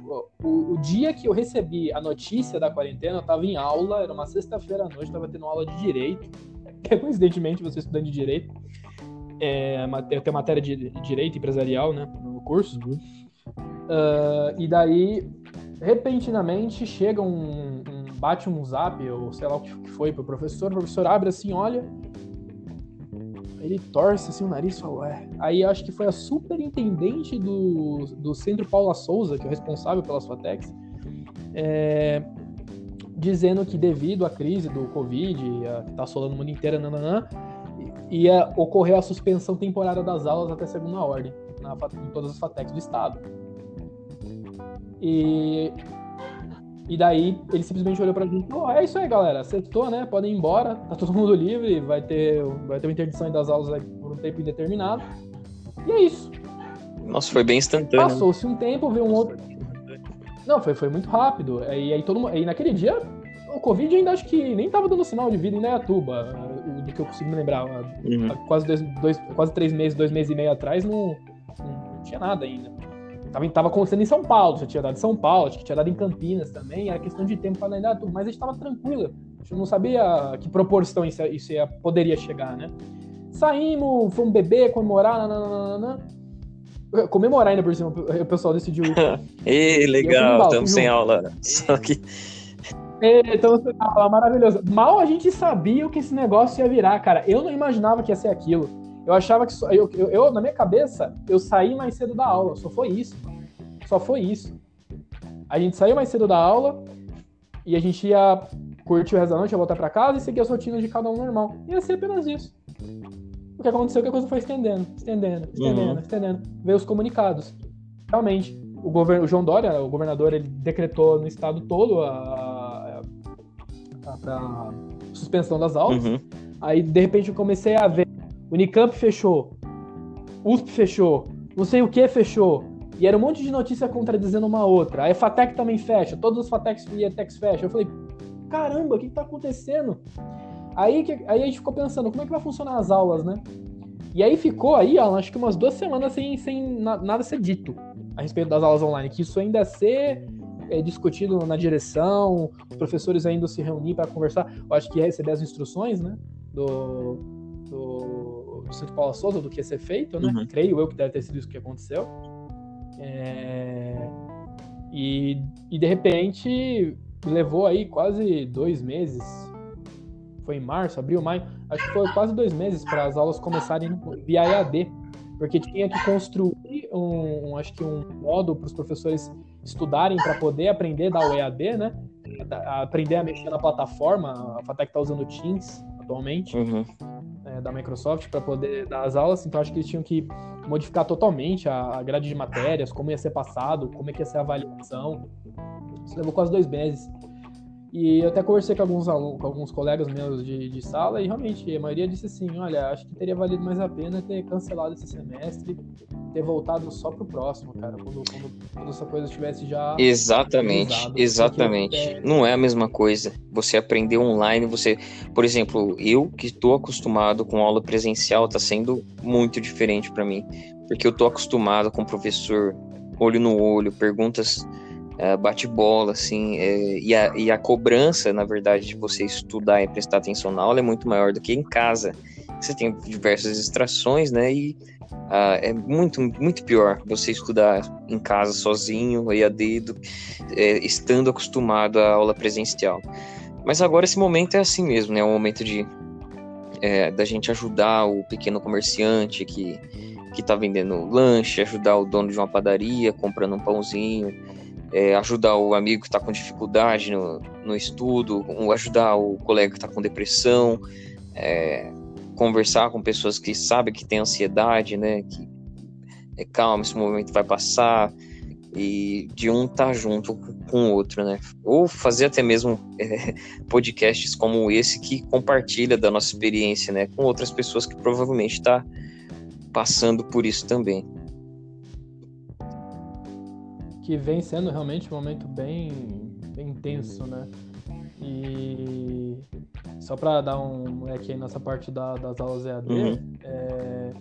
o, o, dia que eu recebi a notícia da quarentena, eu tava em aula, era uma sexta-feira à noite, tava tendo aula de direito, que coincidentemente você é estudante de direito, é, eu tenho matéria de direito empresarial, né, no curso, uh, e daí, repentinamente, chega um, um, bate um zap, ou sei lá o que foi pro professor, o professor abre assim, olha, ele torce assim o nariz e fala, ué. Aí acho que foi a superintendente do, do Centro Paula Souza, que é o responsável pelas FATECs. É, dizendo que devido à crise do Covid, que está assolando o mundo inteiro, nananã, ia ocorrer a suspensão temporária das aulas até segunda ordem, na, em todas as FATECs do estado. E, e daí ele simplesmente olhou pra gente e falou: é isso aí, galera, acertou, né? Podem ir embora, tá todo mundo livre, vai ter, vai ter uma interdição das aulas por um tempo indeterminado. E é isso. Nossa, foi bem instantâneo. Passou-se um tempo, veio um outro. Não, foi, foi muito rápido. E aí todo mundo. E naquele dia, o Covid ainda acho que nem tava dando sinal de vida em Neatuba, do que eu consigo me lembrar. Uhum. Quase, dois, dois, quase três meses, dois meses e meio atrás, não, não tinha nada ainda. Tava, acontecendo em São Paulo, já tinha dado em São Paulo, acho que tinha dado em Campinas também, era questão de tempo para Neatuba, mas a gente tava tranquila. A gente não sabia que proporção isso, isso ia, poderia chegar, né? Saímos, fomos beber, comemorar, nananana. Comemorar ainda por cima, o pessoal decidiu. Ei, legal, estamos sem aula. Só que. Então, maravilhoso. Mal a gente sabia o que esse negócio ia virar, cara. Eu não imaginava que ia ser aquilo. Eu achava que. Só, eu, eu, eu, na minha cabeça, eu saí mais cedo da aula. Só foi isso. Só foi isso. A gente saiu mais cedo da aula e a gente ia curtir o resto da noite, ia voltar pra casa e seguir as rotinas de cada um normal. Ia ser apenas isso. O que aconteceu é que a coisa foi estendendo, estendendo, estendendo, uhum. estendendo. Veio os comunicados. Realmente, o, governo, o João Dória, o governador, ele decretou no estado todo a, a, a, a suspensão das aulas. Uhum. Aí, de repente, eu comecei a ver. Unicamp fechou, USP fechou, não sei o que fechou. E era um monte de notícia contradizendo uma outra. A FATEC também fecha, todos os FATECs e ETECs fecham. Eu falei, caramba, o que, que tá acontecendo? Aí, que, aí a gente ficou pensando, como é que vai funcionar as aulas, né? E aí ficou aí, ó, acho que umas duas semanas sem, sem nada ser dito a respeito das aulas online, que isso ainda ser é, discutido na direção, os professores ainda se reunir para conversar. Eu acho que ia receber as instruções, né, do, do, do Centro Paula Souza, do que ia ser feito, né? Uhum. Creio eu que deve ter sido isso que aconteceu. É, e, e de repente levou aí quase dois meses foi em março, abril, maio, acho que foi quase dois meses para as aulas começarem via EAD, porque tinha que construir um, um acho que um modo para os professores estudarem para poder aprender da EAD, né? Aprender a mexer na plataforma, a FATEC está usando Teams atualmente, uhum. É, da Microsoft, para poder dar as aulas, então acho que eles tinham que modificar totalmente a, a grade de matérias, como ia ser passado, como é que ia ser a avaliação. Isso levou quase dois meses. E eu até conversei com alguns alunos, com alguns colegas meus de, de sala e realmente a maioria disse assim, olha, acho que teria valido mais a pena ter cancelado esse semestre, ter voltado só pro próximo, cara, quando, quando, quando essa coisa estivesse já Exatamente, exatamente. É... Não é a mesma coisa. Você aprender online, você, por exemplo, eu que estou acostumado com aula presencial, tá sendo muito diferente para mim, porque eu tô acostumado com o professor olho no olho, perguntas uh, bate-bola, assim, é, e, a, e a cobrança, na verdade, de você estudar e prestar atenção na aula é muito maior do que em casa. Você tem diversas distrações, né, e uh, é muito, muito pior você estudar em casa sozinho, aí a dedo, é, estando acostumado à aula presencial. Mas agora esse momento é assim mesmo, né, é um momento de é, da gente ajudar o pequeno comerciante que que está vendendo lanche, ajudar o dono de uma padaria comprando um pãozinho, é, ajudar o amigo que está com dificuldade no, no estudo, ajudar o colega que está com depressão, é, conversar com pessoas que sabem que tem ansiedade, né? Que é calma, esse momento vai passar e de um estar tá junto com o outro, né? Ou fazer até mesmo é, podcasts como esse que compartilha da nossa experiência, né? Com outras pessoas que provavelmente está passando por isso também que vem sendo realmente um momento bem, bem intenso, né? E só para dar um aqui nessa parte da, das aulas EAD uhum. é,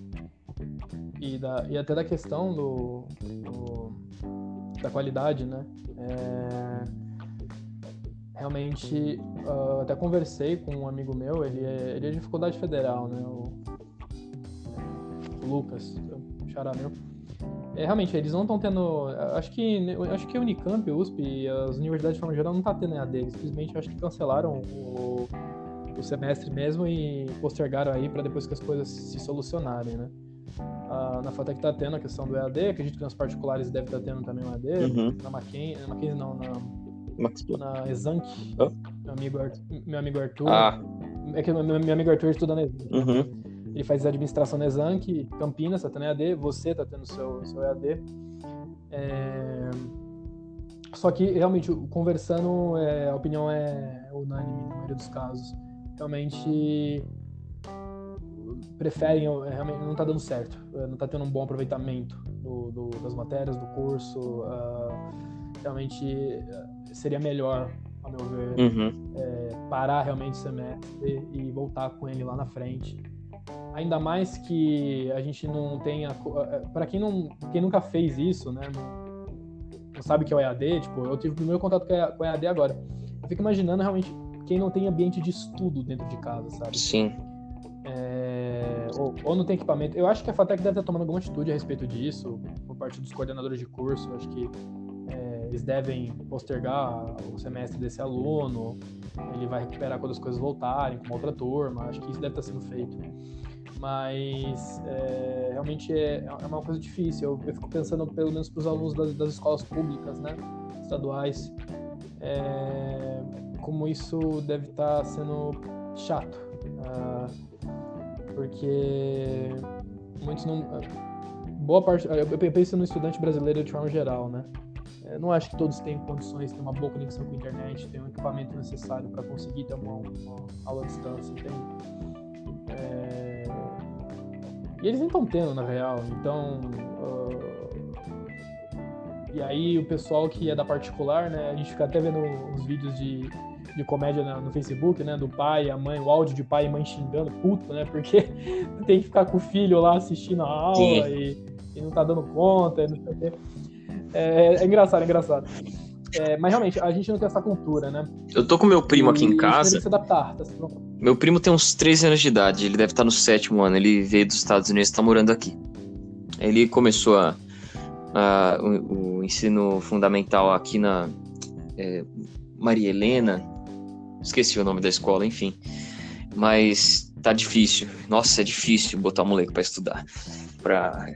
e, da, e até da questão do, do da qualidade, né? É, realmente, uh, até conversei com um amigo meu, ele é, ele é de dificuldade federal, né? O, o Lucas, o xará meu. É, realmente, eles não estão tendo. Acho que acho que a Unicamp, USP e as universidades de forma geral não tá tendo EAD. Eles simplesmente acho que cancelaram o, o semestre mesmo e postergaram aí para depois que as coisas se solucionarem, né? Ah, na FATEC tá tendo a questão do EAD, acredito que nas particulares deve estar tá tendo também o EAD. Uhum. Na Mackenzie, na Mackenzie não, na, na Exanc. Oh. Meu amigo, Arthur, meu amigo Arthur. Ah. É que meu, meu amigo Arthur estuda na Exanc. Uhum. Ele faz administração na Exanc, Campinas, tá tendo EAD, você tá tendo seu, seu EAD. É... Só que, realmente, conversando, é, a opinião é unânime na maioria dos casos. Realmente, preferem, é, realmente não tá dando certo. É, não tá tendo um bom aproveitamento do, do, das matérias, do curso. Uh, realmente, seria melhor ao meu ver, uhum. é, parar realmente o semestre e voltar com ele lá na frente. Ainda mais que a gente não tenha. Para quem, não, quem nunca fez isso, né? Não, não, sabe o que é o EAD, tipo, eu tive o primeiro contato com o EAD agora. Eu fico imaginando realmente quem não tem ambiente de estudo dentro de casa, sabe? Sim. É, ou, ou, não tem equipamento. Eu acho que a FATEC deve estar tomando alguma atitude a respeito disso, por parte dos coordenadores de curso. Acho que eles devem postergar o semestre desse aluno, ele vai recuperar quando as coisas voltarem com outra turma, acho que isso deve estar sendo feito. Mas é, realmente é, é, uma coisa difícil, eu, eu fico pensando pelo menos para os alunos das, das, escolas públicas, né, estaduais, é, como isso deve estar sendo chato, uh, porque muitos não boa parte. Eu penso no estudante brasileiro de forma geral, né? Eu não acho que todos têm condições de ter uma boa conexão com a internet, ter um equipamento necessário para conseguir ter uma, uma, aula à distância, É... E eles nem estão tendo, na real. Então. Uh... E aí, o pessoal que é da particular, né? A gente fica até vendo os vídeos de, de comédia no Facebook, né? Do pai, a mãe, o áudio de pai e mãe xingando, puto, né? Porque tem que ficar com o filho lá assistindo a aula e, e, não tá dando conta, não sei o quê. É, é engraçado, é engraçado. É, mas realmente, a gente não tem essa cultura, né? Eu tô com meu primo aqui em casa. Tem que se adaptar, tá se meu primo tem uns 13 anos de idade, ele deve estar no sétimo ano, ele veio dos Estados Unidos e está morando aqui. Ele começou a, a o, o, ensino fundamental aqui na é, Maria Helena, esqueci o nome da escola, enfim. Mas tá difícil. Nossa, é difícil botar o moleque para estudar. Pra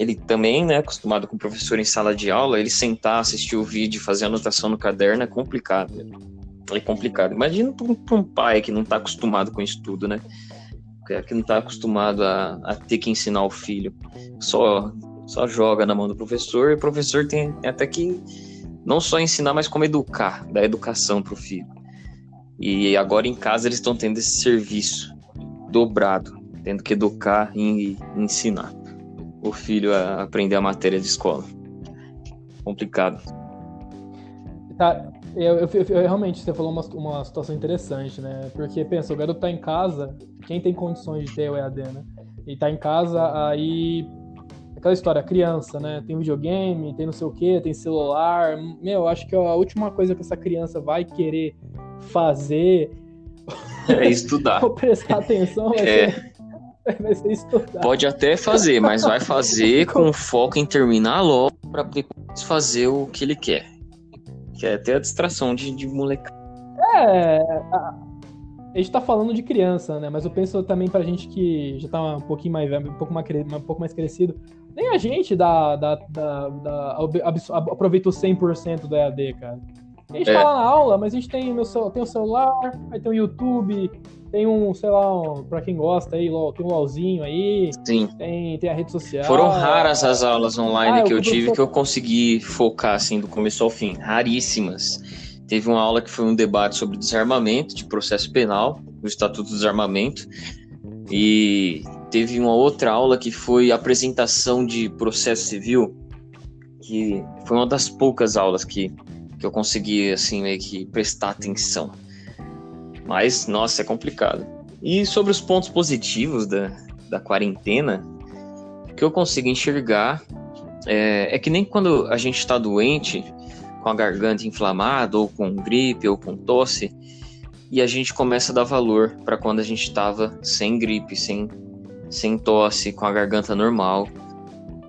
ele também, né, acostumado com o professor em sala de aula, ele sentar, assistir o vídeo, fazer anotação no caderno é complicado. É complicado. Imagina para um, pai que não está acostumado com isso tudo, né? Que não está acostumado a, a, ter que ensinar o filho. Só, só joga na mão do professor e o professor tem até que não só ensinar, mas como educar, dar educação para o filho. E agora em casa eles estão tendo esse serviço dobrado, tendo que educar e ensinar o filho a aprender a matéria de escola. Complicado. Tá, eu, eu, eu, realmente, você falou uma, uma situação interessante, né? Porque, pensa, o garoto tá em casa, quem tem condições de ter o EAD, né? E tá em casa, aí. Aquela história, criança, né? Tem videogame, tem não sei o que, tem celular. Meu, acho que a última coisa que essa criança vai querer fazer. É estudar. Ou prestar atenção é. vai ser estudar. Pode até fazer, mas vai fazer com foco em terminar logo para depois fazer o que ele quer. Que é até a distração de, de moleque. É. A, a gente tá falando de criança, né? Mas eu penso também pra gente que já tá um pouquinho mais velho, um pouco mais, um pouco mais crescido. Nem a gente dá, dá, dá, dá, aproveitou 100% do EAD, cara. A gente é. tá lá na aula, mas a gente tem, meu, tem o celular, aí tem o YouTube, tem um, sei lá, um, pra quem gosta aí, tem um LOLzinho aí. Sim. Tem, tem a rede social. Foram raras as aulas online ah, que eu, eu tive que eu consegui focar, assim, do começo ao fim. Raríssimas. Teve uma aula que foi um debate sobre desarmamento, de processo penal, o Estatuto do Desarmamento. E teve uma outra aula que foi apresentação de processo civil, que foi uma das poucas aulas que, que eu consegui, assim, meio que prestar atenção. Mas, nossa, é complicado. E sobre os pontos positivos da, da quarentena, o que eu consigo enxergar é, é que nem quando a gente está doente, com a garganta inflamada, ou com gripe, ou com tosse, e a gente começa a dar valor para quando a gente estava sem gripe, sem, sem tosse, com a garganta normal.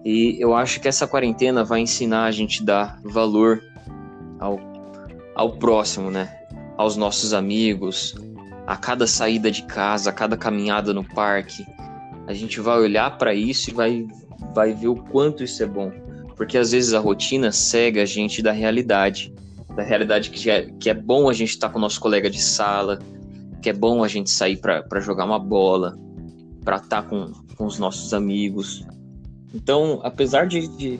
E eu acho que essa quarentena vai ensinar a gente a dar valor ao, ao próximo, né? aos nossos amigos, a cada saída de casa, a cada caminhada no parque. A gente vai olhar para isso e vai, vai ver o quanto isso é bom. Porque às vezes a rotina cega a gente da realidade. da realidade que é, que é bom a gente estar tá com o nosso colega de sala, que é bom a gente sair para jogar uma bola, para estar tá com, com os nossos amigos. Então, apesar de, de,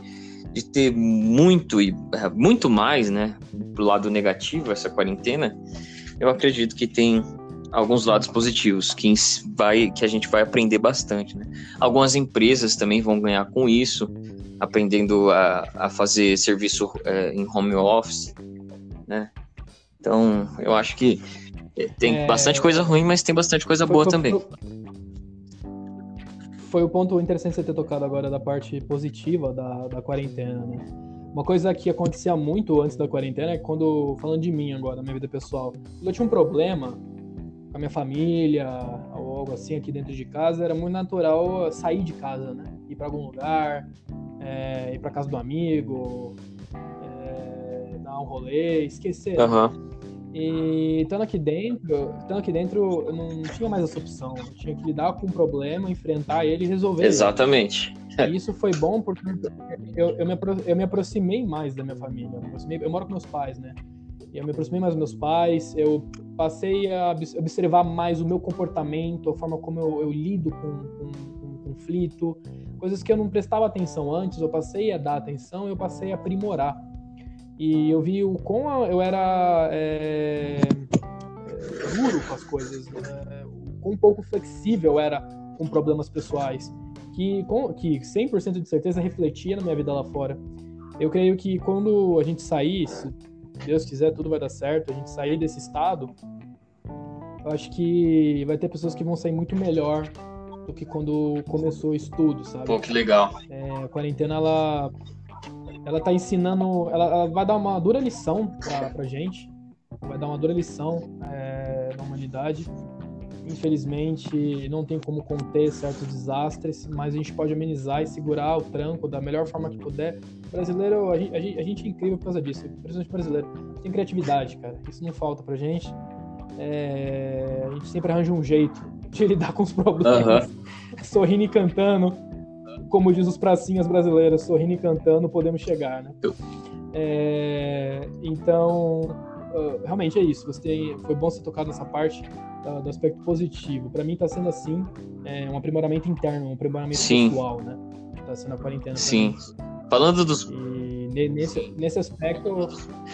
de, ter muito e é, muito mais, né, do lado negativo essa quarentena, eu acredito que tem alguns lados positivos que vai que a gente vai aprender bastante, né? Algumas empresas também vão ganhar com isso, aprendendo a, a fazer serviço é, em home office, né? Então, eu acho que tem é... bastante coisa ruim, mas tem bastante coisa boa também. Foi o ponto interessante você ter tocado agora da parte positiva da, da quarentena, né? Uma coisa que acontecia muito antes da quarentena é quando, falando de mim agora, minha vida pessoal, quando eu tinha um problema com a minha família ou algo assim aqui dentro de casa, era muito natural sair de casa, né? Ir para algum lugar, é, ir para casa do amigo, é, dar um rolê, esquecer. Uhum. E estando aqui dentro, estando aqui dentro, eu não tinha mais essa opção. Eu tinha que lidar com o um problema, enfrentar ele e resolver. Exatamente. Ele. E isso foi bom porque eu, eu, me, eu me aproximei mais da minha família. Eu, eu moro com meus pais, né? E eu me aproximei mais dos meus pais, eu passei a observar mais o meu comportamento, a forma como eu, eu lido com, com, com conflito, coisas que eu não prestava atenção antes, eu passei a dar atenção, eu passei a aprimorar. E eu vi o quão eu era é, é, duro com as coisas, né? o quão pouco flexível era com problemas pessoais, que, com, que 100% de certeza refletia na minha vida lá fora. Eu creio que quando a gente sair, se Deus quiser, tudo vai dar certo, a gente sair desse estado, eu acho que vai ter pessoas que vão sair muito melhor do que quando começou o estudo, sabe? Pô, que legal. É, a quarentena, ela ela tá ensinando, ela, ela vai dar uma dura lição pra, pra gente, vai dar uma dura lição é, na humanidade. Infelizmente, não tem como conter certos desastres, mas a gente pode amenizar e segurar o tranco da melhor forma que puder. Brasileiro, a gente, a gente é incrível por causa disso, principalmente brasileiro. Tem criatividade, cara. Isso não falta pra gente. É, a gente sempre arranja um jeito de lidar com os problemas, uhum. sorrindo e cantando como diz os pracinhas brasileiras, sorrindo e cantando, podemos chegar, né? É, então, uh, realmente é isso. Você tem, foi bom você tocar nessa parte uh, do aspecto positivo. Para mim está sendo assim, é, um aprimoramento interno, um aprimoramento Sim. pessoal, né? Está sendo a quarentena. Sim. Falando dos e nesse, nesse aspecto.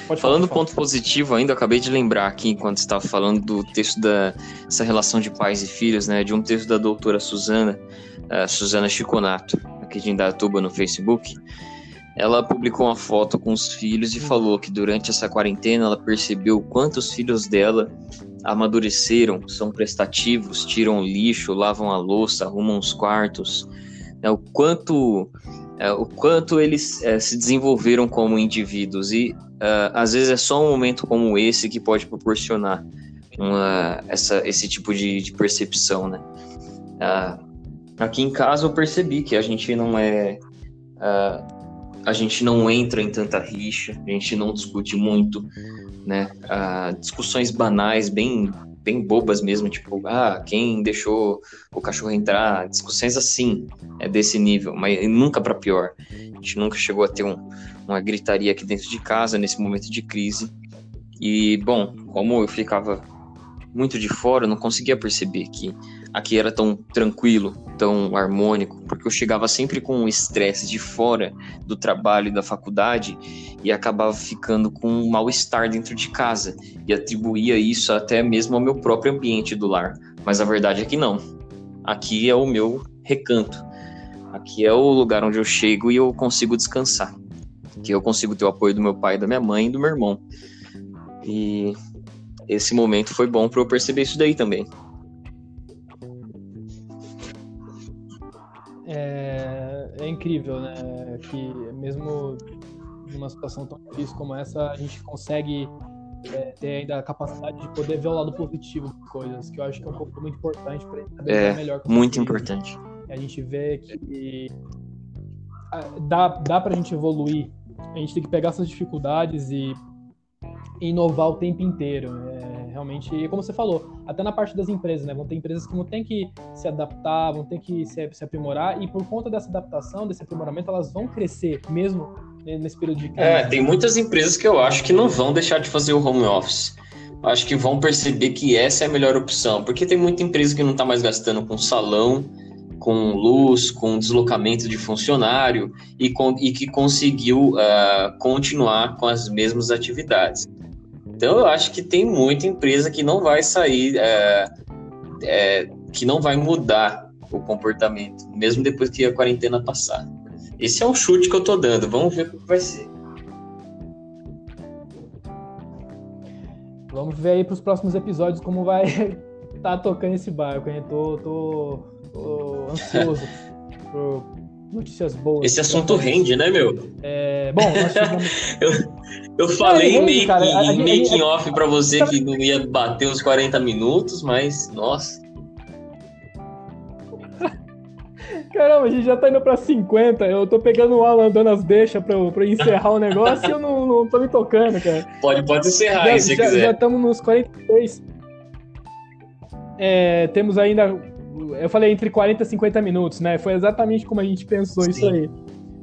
Pode falando do ponto positivo, ainda acabei de lembrar aqui, enquanto estava falando do texto da essa relação de pais e filhos, né? De um texto da doutora Suzana, uh, Suzana Chiconato, aqui de Indatuba no Facebook. Ela publicou uma foto com os filhos e falou que durante essa quarentena ela percebeu quantos filhos dela amadureceram, são prestativos, tiram o lixo, lavam a louça, arrumam os quartos, né, o quanto é, o quanto eles é, se desenvolveram como indivíduos e uh, às vezes é só um momento como esse que pode proporcionar uma, essa, esse tipo de, de percepção, né? Uh, aqui em casa eu percebi que a gente não é uh, a gente não entra em tanta rixa, a gente não discute muito, né? discussões banais, bem bem bobas mesmo, tipo, ah, quem deixou o cachorro entrar, discussões assim, é desse nível, mas nunca para pior. A gente nunca chegou a ter um, uma gritaria aqui dentro de casa nesse momento de crise. E, bom, como eu ficava muito de fora, eu não conseguia perceber que aqui era tão tranquilo, tão harmônico, porque eu chegava sempre com um estresse de fora do trabalho e da faculdade e acabava ficando com um mal-estar dentro de casa e atribuía isso até mesmo ao meu próprio ambiente do lar. Mas a verdade é que não. Aqui é o meu recanto. Aqui é o lugar onde eu chego e eu consigo descansar. Que eu consigo ter o apoio do meu pai, da minha mãe e do meu irmão. E esse momento foi bom para eu perceber isso daí também. É incrível, né? Que mesmo numa situação tão difícil como essa, a gente consegue é, ter ainda a capacidade de poder ver o lado positivo de coisas, que eu acho que é um pouco muito importante para gente é, melhor. Muito importante. A gente vê que dá, dá para a gente evoluir. A gente tem que pegar essas dificuldades e inovar o tempo inteiro. É, realmente, como você falou, até na parte das empresas, né? Vão ter empresas que vão ter que se adaptar, vão ter que se, se aprimorar, e por conta dessa adaptação, desse aprimoramento, elas vão crescer mesmo nesse período de crise. É, tem muitas empresas que eu acho que não vão deixar de fazer o home office. Acho que vão perceber que essa é a melhor opção, porque tem muita empresa que não está mais gastando com salão, com luz, com deslocamento de funcionário e, com, e que conseguiu uh, continuar com as mesmas atividades. Então, eu acho que tem muita empresa que não vai sair, é, é, que não vai mudar o comportamento, mesmo depois que a quarentena passar. Esse é um chute que eu tô dando. Vamos ver o que vai ser. Vamos ver aí para os próximos episódios como vai estar tá tocando esse barco, hein? Tô, tô, tô ansioso por notícias boas. Esse assunto rende, né, meu? É, bom, nós chegamos... eu, eu falei meio que em making off para você que não ia bater os 40 minutos, mas nossa. Caramba, a gente já tá indo pra 50. Eu tô pegando o Alan dando as deixas pra, pra encerrar o negócio e eu não, não tô me tocando, cara. Pode, pode encerrar já, aí se já, quiser. Já estamos nos 43. É, temos ainda. Eu falei entre 40 e 50 minutos, né? Foi exatamente como a gente pensou Sim. isso aí.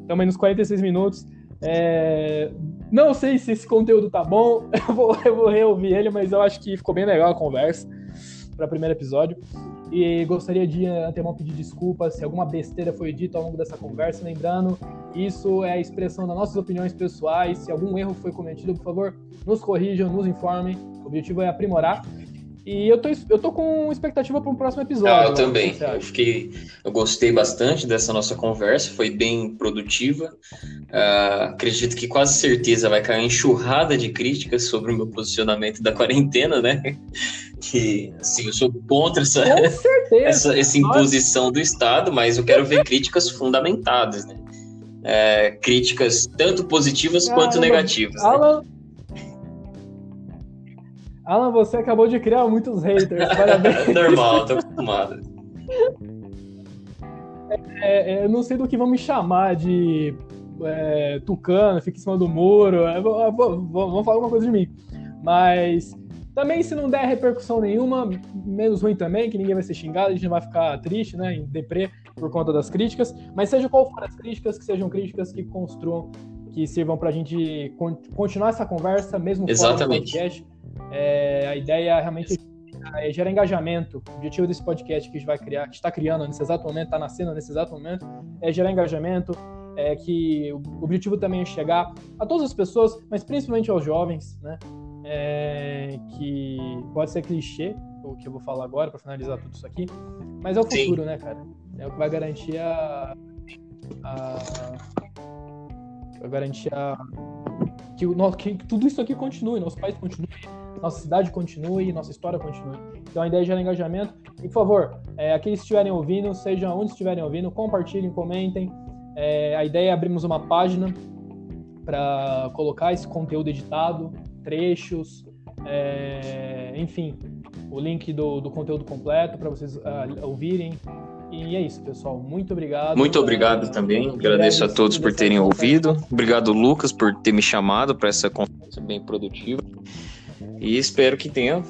Estamos aí nos 46 minutos. É, não sei se esse conteúdo tá bom, eu vou, eu vou reouvir ele, mas eu acho que ficou bem legal a conversa para o primeiro episódio. E gostaria de antemão pedir desculpas se alguma besteira foi dita ao longo dessa conversa. Lembrando, isso é a expressão das nossas opiniões pessoais. Se algum erro foi cometido, por favor, nos corrijam, nos informem. O objetivo é aprimorar. E eu tô, eu tô com expectativa para um próximo episódio. Ah, eu também. Eu fiquei, eu gostei bastante dessa nossa conversa, foi bem produtiva. Uh, acredito que quase certeza vai cair enxurrada de críticas sobre o meu posicionamento da quarentena, né? Que assim, eu sou contra essa, essa, essa imposição do Estado, mas eu quero ver críticas fundamentadas, né? É, críticas tanto positivas Caramba, quanto negativas. Né? Alan, né? Alan, você acabou de criar muitos haters, parabéns. Normal, tô acostumado. É, é, eu não sei do que vão me chamar de é, tucano, fica em cima do muro, é, vão falar alguma coisa de mim. Mas também, se não der repercussão nenhuma, menos ruim também, que ninguém vai ser xingado, a gente não vai ficar triste, né, em deprê por conta das críticas. Mas seja qual for as críticas, que sejam críticas que construam, que sirvam para a gente continuar essa conversa, mesmo fora do podcast é, a ideia realmente é gerar engajamento. O objetivo desse podcast que a gente vai criar, que está criando nesse exato momento, está nascendo nesse exato momento, é gerar engajamento. É que o objetivo também é chegar a todas as pessoas, mas principalmente aos jovens, né? É, que pode ser clichê, o que eu vou falar agora para finalizar tudo isso aqui, mas é o futuro, Sim. né, cara? É o que vai garantir a, a vai garantir a, que, o, que tudo isso aqui continue, nosso país continue nossa cidade continue, nossa história continue. Então a ideia é gerar engajamento. E por favor, é, aqueles que estiverem ouvindo, seja onde estiverem ouvindo, compartilhem, comentem. É, a ideia é abrirmos uma página para colocar esse conteúdo editado, trechos, é, enfim, o link do, do conteúdo completo para vocês uh, ouvirem. E é isso, pessoal. Muito obrigado. Muito obrigado também. Agradeço a todos por terem ouvido. Obrigado, Lucas, por ter me chamado para essa conferência bem produtiva. E espero que tenha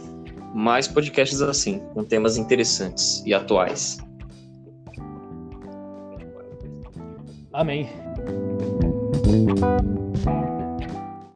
mais podcasts assim, com temas interessantes e atuais. Amém.